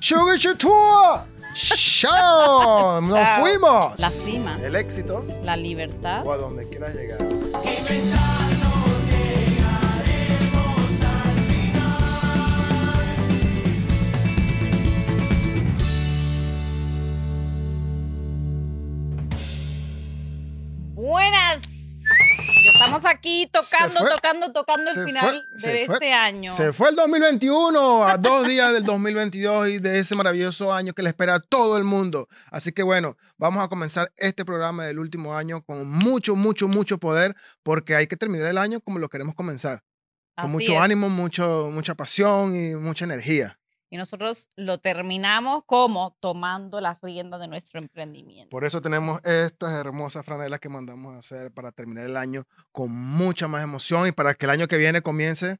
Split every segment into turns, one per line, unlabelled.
Sugar Tour. ¡Chao! ¡Nos fuimos!
La cima,
El éxito
la libertad.
o a donde quieras llegar.
Estamos aquí tocando,
fue-
tocando, tocando el final de
fue-
este año.
Se fue el 2021 a dos días del 2022 y de ese maravilloso año que le espera a todo el mundo. Así que bueno, vamos a comenzar este programa del último año con mucho, mucho, mucho poder porque hay que terminar el año como lo queremos comenzar. Con
Así
mucho
es.
ánimo, mucho, mucha pasión y mucha energía.
Y nosotros lo terminamos como tomando las riendas de nuestro emprendimiento.
Por eso tenemos estas hermosas franelas que mandamos a hacer para terminar el año con mucha más emoción y para que el año que viene comience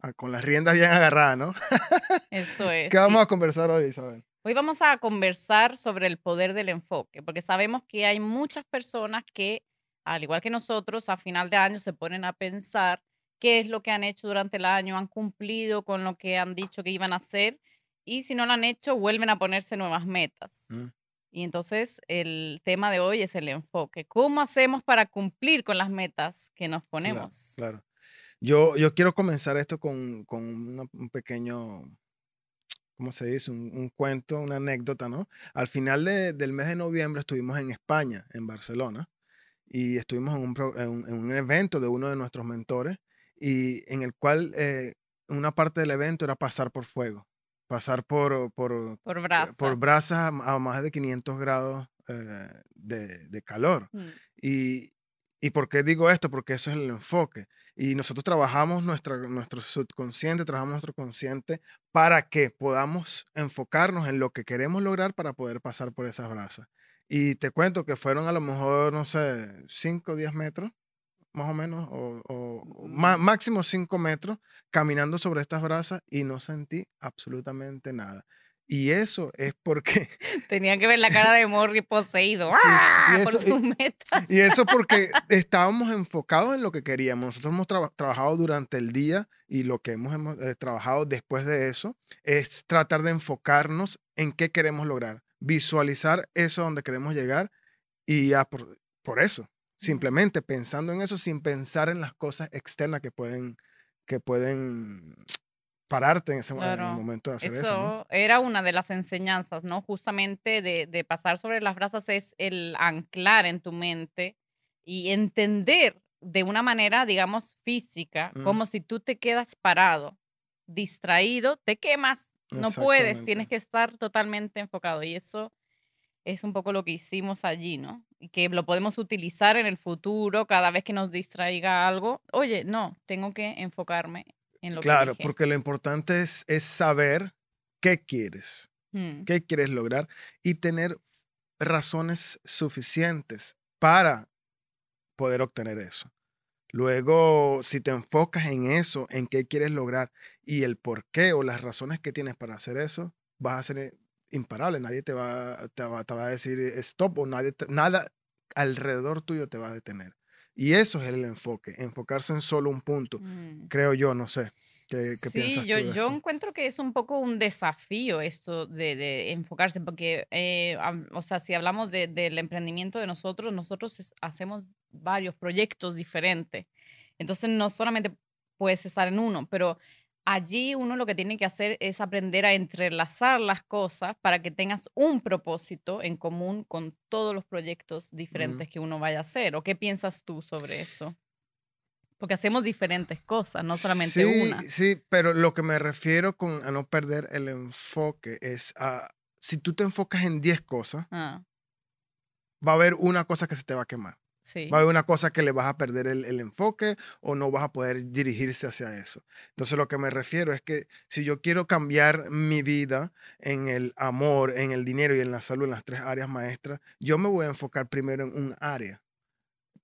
a- con las riendas bien agarradas, ¿no?
Eso es.
¿Qué vamos a conversar hoy, Isabel?
Hoy vamos a conversar sobre el poder del enfoque, porque sabemos que hay muchas personas que, al igual que nosotros, a final de año se ponen a pensar qué es lo que han hecho durante el año, han cumplido con lo que han dicho que iban a hacer y si no lo han hecho, vuelven a ponerse nuevas metas.
Mm.
Y entonces el tema de hoy es el enfoque. ¿Cómo hacemos para cumplir con las metas que nos ponemos?
Claro. Yo, yo quiero comenzar esto con, con una- un pequeño, ¿cómo se dice? Un, un cuento, una anécdota, ¿no? Al final de- del mes de noviembre estuvimos en España, en Barcelona, y estuvimos en un- en un evento de uno de nuestros mentores, y en el cual eh, una parte del evento era pasar por fuego, pasar por, por,
Por brasas.
por brasas a, a más de 500 grados eh, de, de calor.
Mm,
Y, ¿Y por qué digo esto? Porque eso es el enfoque. Y nosotros trabajamos nuestra, nuestro subconsciente, trabajamos nuestro consciente para que podamos enfocarnos en lo que queremos lograr para poder pasar por esas brasas. Y te cuento que fueron a lo mejor, no sé, 5 o 10 metros, más o menos, o, o-
Mm.
máximo 5 metros, caminando sobre estas brasas y no sentí absolutamente nada. Y eso es porque
Tenía que ver la cara de Morri poseído ¡ah! por
eso- y-
sus metas.
Y eso porque estábamos enfocados en lo que queríamos. Nosotros hemos traba- trabajado durante el día y lo que hemos, hemos, eh, trabajado después de eso es tratar de enfocarnos en qué queremos lograr, visualizar eso a donde queremos llegar y por, por eso, simplemente pensando en eso sin pensar en las cosas externas que pueden, que pueden pararte en ese mo- en el
Claro.
momento de hacer eso.
Eso
¿no?
era una de las enseñanzas, ¿no? Justamente de, de pasar sobre las brasas es el anclar en tu mente y entender de una manera, digamos, física,
Mm.
como si tú te quedas parado, distraído, te quemas, no puedes, tienes que estar totalmente enfocado y eso es un poco lo que hicimos allí, ¿no? Y que lo podemos utilizar en el futuro cada vez que nos distraiga algo. Oye, no, tengo que enfocarme en lo
Claro,
que dije.
porque lo importante es, es saber qué quieres.
Mm.
qué quieres lograr y tener razones suficientes para poder obtener eso. Luego, si te enfocas en eso, en qué quieres lograr y el por qué o las razones que tienes para hacer eso, vas a ser imparable. Nadie te va, te va, te va a decir eh, stop o nadie te- nada alrededor tuyo te va a detener. Y eso es el enfoque, enfocarse en solo un punto.
Mm.
Creo yo, no sé. ¿Qué, qué
sí,
piensas
yo,
tú de
yo
eso?
encuentro que es un poco un desafío esto de, de enfocarse, porque, eh, o sea, si hablamos de- del emprendimiento de nosotros, nosotros hacemos varios proyectos diferentes. Entonces, no solamente puedes estar en uno, pero allí uno lo que tiene que hacer es aprender a entrelazar las cosas para que tengas un propósito en común con todos los proyectos diferentes que uno vaya a hacer. ¿O qué piensas tú sobre eso? Porque hacemos diferentes cosas, no solamente
sí,
una.
Sí, pero lo que me refiero con a no perder el enfoque es a, si tú te enfocas en 10 cosas,
Ah,
va a haber una cosa que se te va a quemar.
Sí.
Va a haber una cosa que le vas a perder el, el enfoque o no vas a poder dirigirse hacia eso. Entonces lo que me refiero es que si yo quiero cambiar mi vida en el amor, en el dinero y en la salud, en las tres áreas maestras, yo me voy a enfocar primero en un área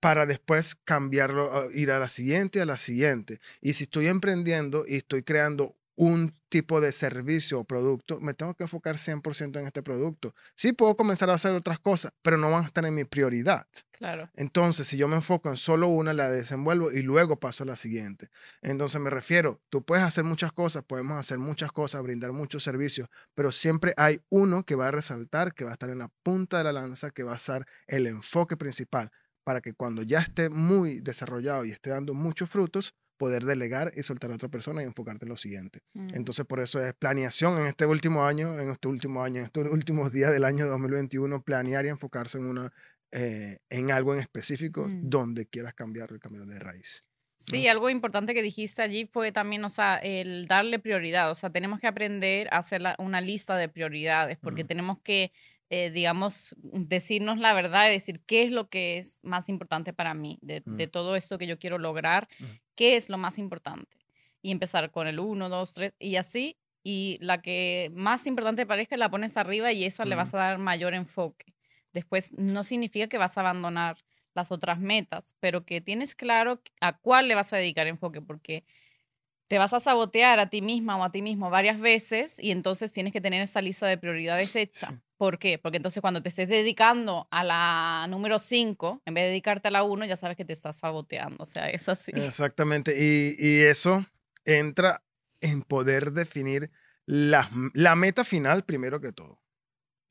para después cambiarlo, a- ir a la siguiente, a la siguiente. Y si estoy emprendiendo y estoy creando un tipo de servicio o producto, me tengo que enfocar 100% en este producto. Sí puedo comenzar a hacer otras cosas, pero no van a estar en mi prioridad.
Claro.
Entonces, si yo me enfoco en solo una, la desenvuelvo y luego paso a la siguiente. Entonces, me refiero, tú puedes hacer muchas cosas, podemos hacer muchas cosas, brindar muchos servicios, pero siempre hay uno que va a resaltar, que va a estar en la punta de la lanza, que va a ser el enfoque principal para que cuando ya esté muy desarrollado y esté dando muchos frutos, poder delegar y soltar a otra persona y enfocarte en lo siguiente.
Mm.
Entonces, por eso es planeación en este último año, en este último año, en estos últimos días del año 2021, planear y enfocarse en, una, eh, en algo en específico
Mm.
donde quieras cambiar el camino de raíz.
Sí, algo importante que dijiste allí fue también, o sea, el darle prioridad. O sea, tenemos que aprender a hacer la- una lista de prioridades porque tenemos que, eh, digamos, decirnos la verdad y decir qué es lo que es más importante para mí de, de
Mm.
todo esto que yo quiero lograr,
Mm.
qué es lo más importante. Y empezar con el uno, dos, tres y así. Y la que más importante parezca la pones arriba y esa le vas a dar mayor enfoque. Después no significa que vas a abandonar las otras metas, pero que tienes claro a cuál le vas a dedicar enfoque, porque te vas a sabotear a ti misma o a ti mismo varias veces y entonces tienes que tener esa lista de prioridades hecha.
Sí.
¿Por qué? Porque entonces cuando te estés dedicando a la número 5, en vez de dedicarte a la 1, ya sabes que te estás saboteando. O sea, es así.
Exactamente. Y, eso entra en poder definir la, la meta final primero que todo.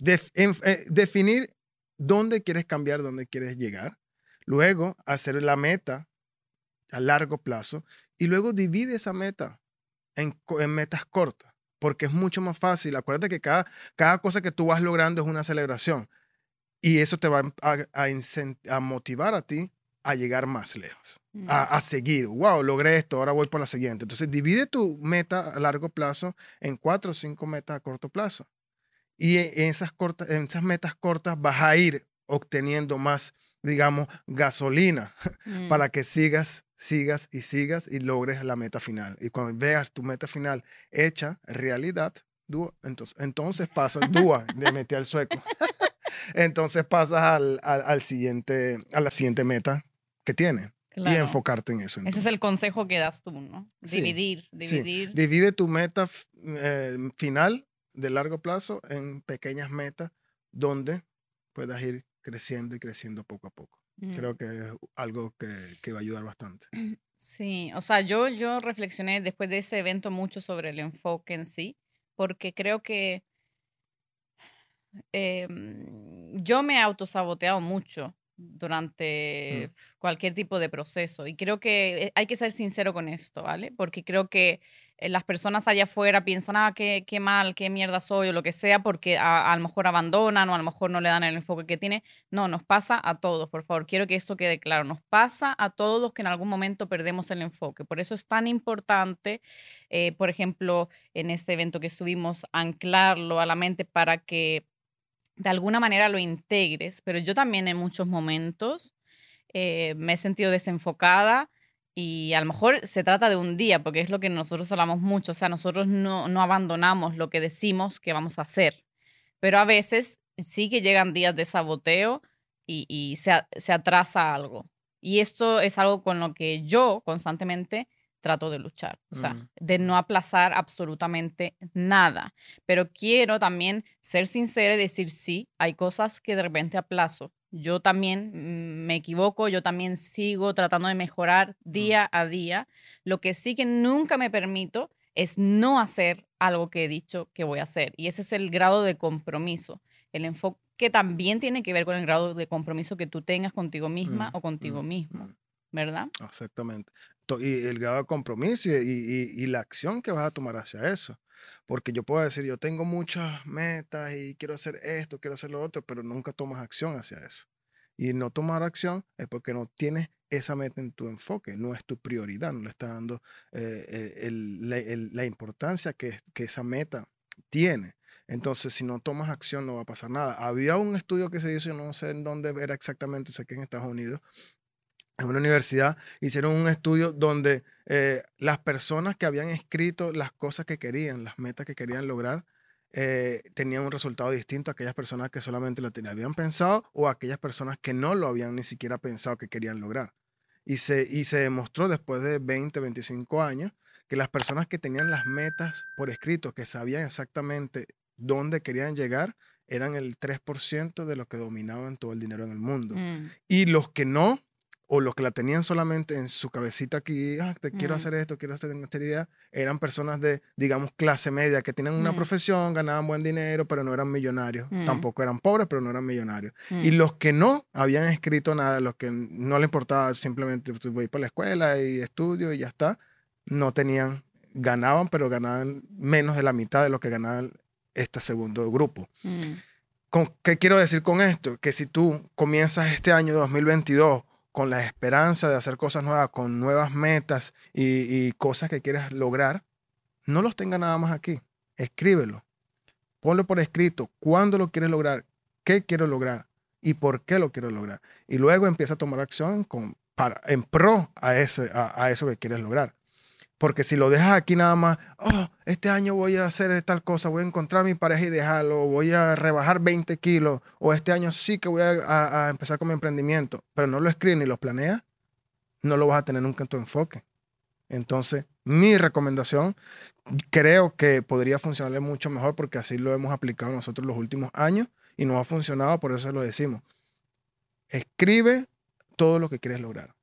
Eh, definir dónde quieres cambiar, dónde quieres llegar. Luego, hacer la meta a largo plazo. Y luego divide esa meta en, en metas cortas. Porque es mucho más fácil. Acuérdate que cada, cada cosa que tú vas logrando es una celebración. Y eso te va a, a a motivar a ti a llegar más lejos
Mm.
a, a seguir. Wow, logré esto, ahora voy por la siguiente. Entonces, divide tu meta a largo plazo en cuatro o cinco metas a corto plazo. Y en esas, cortas, en esas metas cortas vas a ir obteniendo más, digamos, gasolina
Mm.
para que sigas, sigas y sigas y logres la meta final. Y cuando veas tu meta final hecha realidad, dúa, entonces, entonces pasas, dúa, le metí al sueco. entonces pasas al, al, al siguiente, a la siguiente meta que tienes y
Claro.
enfocarte en eso.
Ese es el consejo que das tú, ¿no?
Sí,
Dividir,
Sí,
dividir.
Divide tu meta eh, final de largo plazo en pequeñas metas donde puedas ir creciendo y creciendo poco a poco.
Mm.
Creo que es algo que, que va a ayudar bastante.
Sí, o sea, yo, yo reflexioné después de ese evento mucho sobre el enfoque en sí, porque creo que em, yo me he autosaboteado mucho durante cualquier tipo de proceso y creo que eh, hay que ser sincero con esto, ¿vale? Porque creo que eh, las personas allá afuera piensan, ah, qué, qué mal, qué mierda soy o lo que sea, porque a, a lo mejor abandonan o a lo mejor no le dan el enfoque que tiene. No, nos pasa a todos, por favor, quiero que esto quede claro. Nos pasa a todos los que en algún momento perdemos el enfoque. Por eso es tan importante, eh, por ejemplo, en este evento que estuvimos, anclarlo a la mente para que de alguna manera lo integres. Pero yo también en muchos momentos eh, me he sentido desenfocada y a lo mejor se trata de un día, porque es lo que nosotros hablamos mucho, o sea, nosotros no, no abandonamos lo que decimos que vamos a hacer, pero a veces sí que llegan días de saboteo y, y se, se atrasa algo. Y esto es algo con lo que yo constantemente trato de luchar, o sea,
Mm.
de no aplazar absolutamente nada. Pero quiero también ser sincera y decir, sí, hay cosas que de repente aplazo. Yo también mm, me equivoco, yo también sigo tratando de mejorar día a día. Lo que sí que nunca me permito es no hacer algo que he dicho que voy a hacer. Y ese es el grado de compromiso. El enfoque también tiene que ver con el grado de compromiso que tú tengas contigo misma
Mm,
o contigo
mm,
mismo,
mm.
¿Verdad?
Exactamente. Y el grado de compromiso y, y- y la acción que vas a tomar hacia eso. Porque yo puedo decir, yo tengo muchas metas y quiero hacer esto, quiero hacer lo otro, pero nunca tomas acción hacia eso. Y no tomar acción es porque no tienes esa meta en tu enfoque, no es tu prioridad, no le estás dando eh, el- el- la, el- la importancia que, que esa meta tiene. Entonces, si no tomas acción, no va a pasar nada. Había un estudio que se hizo, no sé en dónde era exactamente, sé que en Estados Unidos, en una universidad hicieron un estudio donde eh, las personas que habían escrito las cosas que querían, las metas que querían lograr, eh, tenían un resultado distinto a aquellas personas que solamente lo tenían, habían pensado o a aquellas personas que no lo habían ni siquiera pensado que querían lograr. Y se, y se demostró después de 20, 25 años que las personas que tenían las metas por escrito, que sabían exactamente dónde querían llegar, eran el 3% de los que dominaban todo el dinero en el mundo.
Mm,
Y los que no, o los que la tenían solamente en su cabecita aquí, ah, te quiero
Mm.
hacer esto, quiero hacer esta idea, eran personas de, digamos, clase media, que tenían una
Mm.
profesión, ganaban buen dinero, pero no eran millonarios.
Mm.
Tampoco eran pobres, pero no eran millonarios.
mm,
Y los que no habían escrito nada, los que no les importaba simplemente pues, voy para la escuela y estudio y ya está, no tenían, ganaban, pero ganaban menos de la mitad de lo que ganaban este segundo grupo.
mm,
¿Con- ¿Qué quiero decir con esto? Que si tú comienzas este año 2022 con la esperanza de hacer cosas nuevas, con nuevas metas y, cosas que quieres lograr, no los tengas nada más aquí. Escríbelo. Ponlo por escrito. ¿Cuándo lo quieres lograr? ¿Qué quiero lograr? ¿Y por qué lo quiero lograr? Y luego empieza a tomar acción para, en pro a, ese, a eso que quieres lograr. Porque si lo dejas aquí nada más, oh, este año voy a hacer tal cosa, voy a encontrar a mi pareja ideal, o voy a rebajar 20 kilos, o este año sí que voy a empezar con mi emprendimiento, pero no lo escribes ni lo planeas, no lo vas a tener nunca en tu enfoque. Entonces, mi recomendación, creo que podría funcionarle mucho mejor porque así lo hemos aplicado nosotros los últimos años y nos ha funcionado, por eso lo decimos. Escribe todo lo que quieres lograr.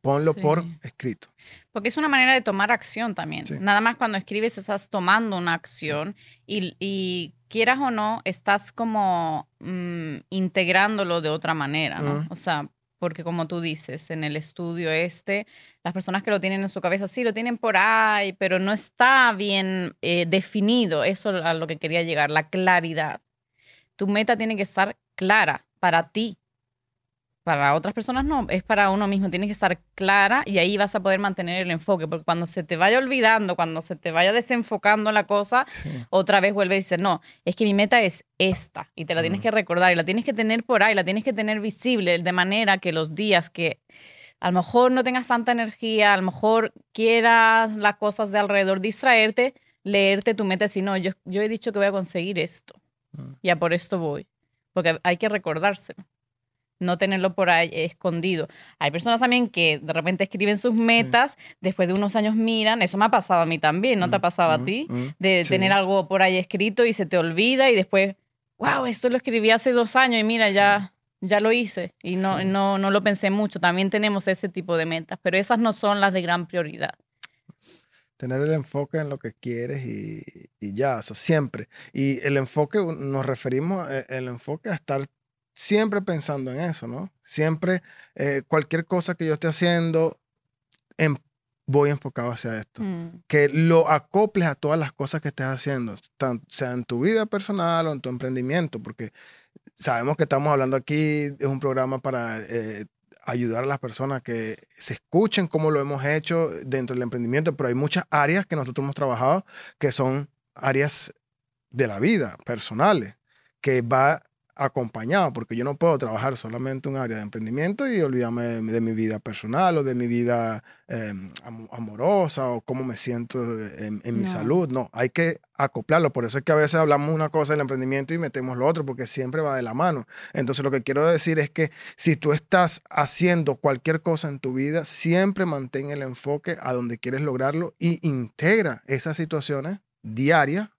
Ponlo por escrito.
Porque es una manera de tomar acción también.
Sí.
Nada más cuando escribes estás tomando una acción y, y quieras o no, estás como mm, integrándolo de otra manera, ¿no? O sea, porque como tú dices, en el estudio este, las personas que lo tienen en su cabeza, sí, lo tienen por ahí, pero no está bien eh, definido. Eso a lo que quería llegar, la claridad. Tu meta tiene que estar clara para ti. Para otras personas no, es para uno mismo, tiene que estar clara y ahí vas a poder mantener el enfoque, porque cuando se te vaya olvidando, cuando se te vaya desenfocando la cosa,
Sí.
otra vez vuelve y dice, no, es que mi meta es esta y te la tienes
Ujú.
que recordar y la tienes que tener por ahí, la tienes que tener visible, de manera que los días que a lo mejor no tengas tanta energía, a lo mejor quieras las cosas de alrededor distraerte, leerte tu meta y decir, no, yo, yo he dicho que voy a conseguir esto,
Mm.
ya por esto voy, porque hay que recordárselo. No tenerlo por ahí escondido. Hay personas también que de repente escriben sus metas, después de unos años miran, eso me ha pasado a mí también, ¿no te ha
Mm,
pasado a
mm,
ti?
mm.
de
Sí.
tener algo por ahí escrito y se te olvida y después, wow, esto lo escribí hace dos años y mira, ya, ya lo hice y no, no, no lo pensé mucho. También tenemos ese tipo de metas, pero esas no son las de gran prioridad.
Tener el enfoque en lo que quieres y, y ya, o sea, siempre. Y el enfoque, nos referimos eh, el enfoque a estar siempre pensando en eso, ¿no? Siempre, eh, cualquier cosa que yo esté haciendo, em- voy enfocado hacia esto.
Mm,
Que lo acoples a todas las cosas que estés haciendo, tan- sea en tu vida personal o en tu emprendimiento, porque sabemos que estamos hablando aquí, es un programa para eh, ayudar a las personas que se escuchen cómo lo hemos hecho dentro del emprendimiento, pero hay muchas áreas que nosotros hemos trabajado que son áreas de la vida, personales, que va acompañado, porque yo no puedo trabajar solamente un área de emprendimiento y olvidarme de, mi- de mi vida personal o de mi vida eh, am- amorosa o cómo me siento en, en mi
No.
salud. No, hay que acoplarlo. Por eso es que a veces hablamos una cosa del emprendimiento y metemos lo otro, porque siempre va de la mano. Entonces lo que quiero decir es que si tú estás haciendo cualquier cosa en tu vida, siempre mantén el enfoque a donde quieres lograrlo y integra esas situaciones diarias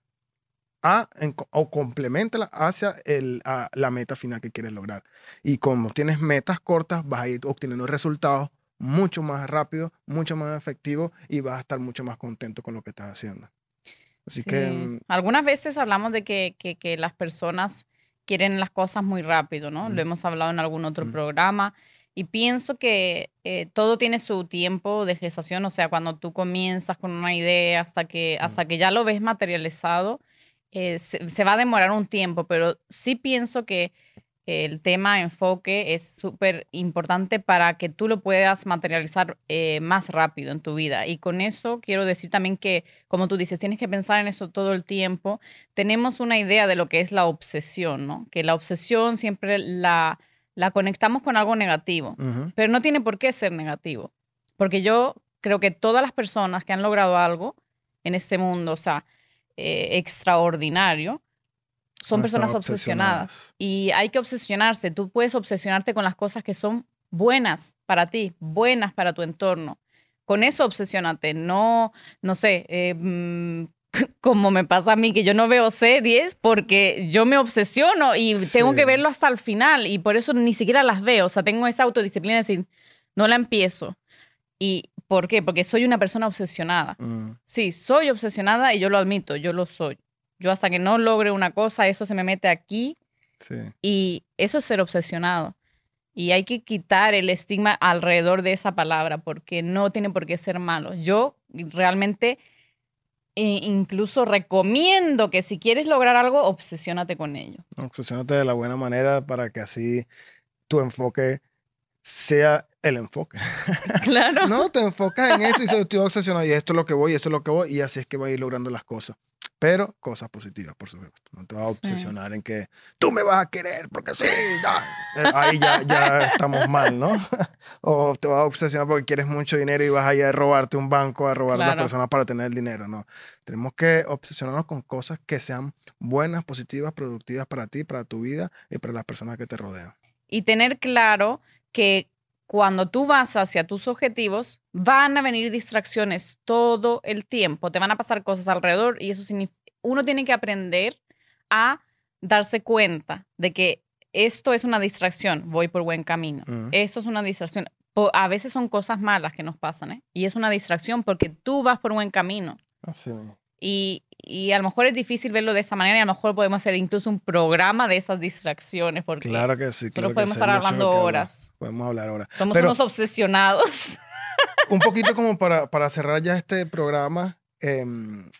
a, en- o complementala hacia el, a la meta final que quieres lograr. Y como tienes metas cortas, vas a ir obteniendo resultados mucho más rápido, mucho más efectivo y vas a estar mucho más contento con lo que estás haciendo. Así que
sí.
mm,
Algunas veces hablamos de que, que- que las personas quieren las cosas muy rápido, ¿no?
Mm.
Lo hemos hablado en algún otro
Mm.
programa. Y pienso que eh, todo tiene su tiempo de gestación, o sea, cuando tú comienzas con una idea hasta que, hasta que ya lo ves materializado, eh, se, se va a demorar un tiempo, pero sí pienso que el tema enfoque es súper importante para que tú lo puedas materializar eh, más rápido en tu vida. Y con eso quiero decir también que, como tú dices, tienes que pensar en eso todo el tiempo. Tenemos una idea de lo que es la obsesión, ¿no? Que la obsesión siempre la, la conectamos con algo negativo, pero no tiene por qué ser negativo. Porque yo creo que todas las personas que han logrado algo en este mundo, o sea, eh, extraordinario, son personas obsesionadas. Y hay que obsesionarse. Tú puedes obsesionarte con las cosas que son buenas para ti, buenas para tu entorno. Con eso obsesionate, no, no sé, eh, mm, como me pasa a mí, que yo no veo series porque yo me obsesiono y tengo que verlo hasta el final y por eso ni siquiera las veo. O sea, tengo esa autodisciplina de decir, no la empiezo. ¿Y por qué? Porque soy una persona obsesionada.
Mm.
Sí, soy obsesionada y yo lo admito, yo lo soy. Yo hasta que no logre una cosa, eso se me mete aquí
Sí.
y eso es ser obsesionado. Y hay que quitar el estigma alrededor de esa palabra porque no tiene por qué ser malo. Yo realmente eh, incluso recomiendo que si quieres lograr algo, obsesiónate con ello.
Obsesiónate de la buena manera para que así tu enfoque sea el enfoque.
Claro.
No, te enfocas en eso y dices, estoy obsesionado y esto es lo que voy, esto es lo que voy y así es que voy a ir logrando las cosas. Pero cosas positivas, por supuesto. No te vas a
Sí.
obsesionar en que tú me vas a querer porque sí, ya. Eh, Ahí ya, ya estamos mal, ¿no? o te vas a obsesionar porque quieres mucho dinero y vas a ir a robarte un banco, a robar a las
Claro.
personas para tener el dinero, ¿no? Tenemos que obsesionarnos con cosas que sean buenas, positivas, productivas para ti, para tu vida y para las personas que te rodean.
y tener claro que cuando tú vas hacia tus objetivos, van a venir distracciones todo el tiempo, te van a pasar cosas alrededor y eso significa, uno tiene que aprender a darse cuenta de que esto es una distracción, voy por buen camino. Esto es una distracción. A veces son cosas malas que nos pasan, ¿eh? Y es una distracción porque tú vas por buen camino.
Así mismo.
Y, y a lo mejor es difícil verlo de esa manera y a lo mejor podemos hacer incluso un programa de esas distracciones porque
Claro que sí.
nosotros
claro que
podemos estar hablando horas.
Podemos hablar ahora.
Somos
Pero-
unos obsesionados.
un poquito como para, para cerrar ya este programa, em,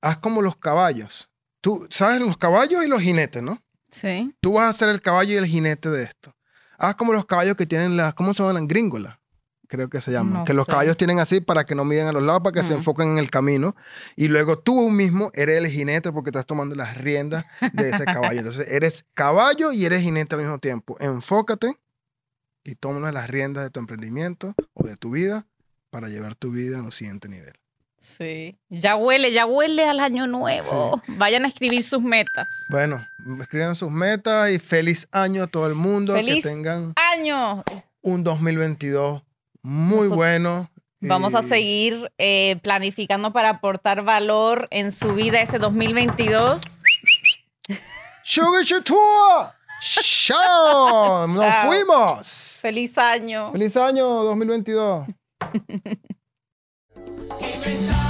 haz como los caballos. Tú sabes los caballos y los jinetes, ¿no?
Sí.
Tú vas a ser el caballo y el jinete de esto. Haz como los caballos que tienen las, ¿cómo se llaman? Gringolas, creo que se llaman.
No
que los caballos tienen así para que no miden a los lados, para que se
Mm.
enfoquen en el camino. Y luego tú mismo eres el jinete porque estás tomando las riendas de ese caballo. Entonces eres caballo y eres jinete al mismo tiempo. Enfócate y toma las riendas de tu emprendimiento o de tu vida para llevar tu vida a un siguiente nivel.
Sí. Ya huele, ya huele al año nuevo. Vayan a escribir sus metas.
Bueno, escriban sus metas y feliz año a todo el mundo.
Feliz
Que tengan
Año.
un 2022 muy
Nosotros
bueno.
Vamos a
y-
seguir eh, planificando para aportar valor en su vida ese 2022.
Sugar Tour. ¡Nos
Chao.
fuimos!
Feliz año.
¡Feliz año 2022!
Inventar